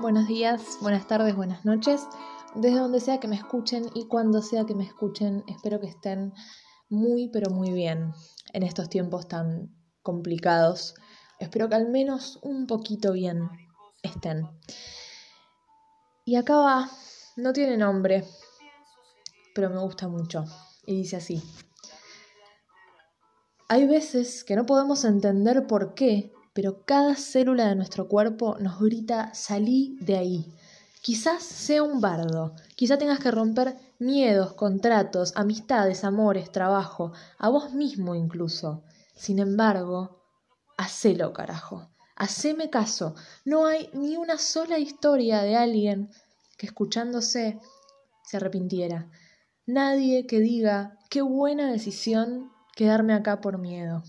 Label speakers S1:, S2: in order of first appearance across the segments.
S1: buenos días, buenas tardes, buenas noches, desde donde sea que me escuchen y cuando sea que me escuchen, espero que estén muy, pero muy bien en estos tiempos tan complicados. Espero que al menos un poquito bien estén. Y acá va, no tiene nombre, pero me gusta mucho. Y dice así. Hay veces que no podemos entender por qué pero cada célula de nuestro cuerpo nos grita salí de ahí. Quizás sea un bardo, quizás tengas que romper miedos, contratos, amistades, amores, trabajo, a vos mismo incluso. Sin embargo, hacelo, carajo. Haceme caso. No hay ni una sola historia de alguien que escuchándose se arrepintiera. Nadie que diga qué buena decisión quedarme acá por miedo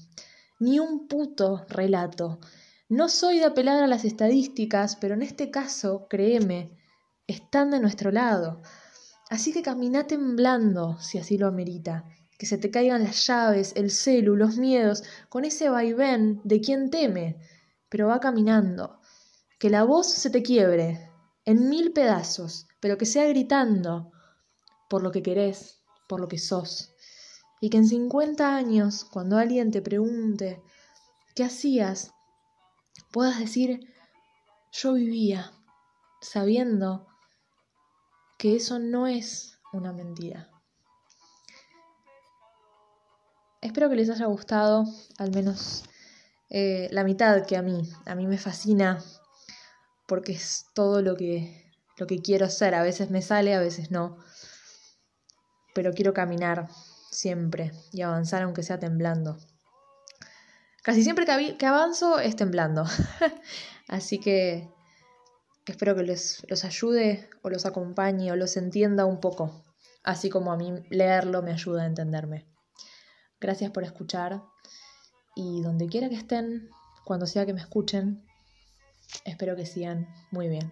S1: ni un puto relato. No soy de apelar a las estadísticas, pero en este caso, créeme, están de nuestro lado. Así que camina temblando, si así lo amerita. Que se te caigan las llaves, el celu, los miedos, con ese vaivén de quien teme, pero va caminando. Que la voz se te quiebre, en mil pedazos, pero que sea gritando, por lo que querés, por lo que sos y que en 50 años, cuando alguien te pregunte, ¿qué hacías? puedas decir, yo vivía, sabiendo que eso no es una mentira. Espero que les haya gustado, al menos eh, la mitad que a mí. A mí me fascina porque es todo lo que, lo que quiero hacer. A veces me sale, a veces no. Pero quiero caminar siempre y avanzar aunque sea temblando. Casi siempre que, avanzo es temblando. Así que espero que les, los ayude o los acompañe o los entienda un poco, así como a mí leerlo me ayuda a entenderme. Gracias por escuchar y donde quiera que estén, cuando sea que me escuchen, espero que sigan muy bien.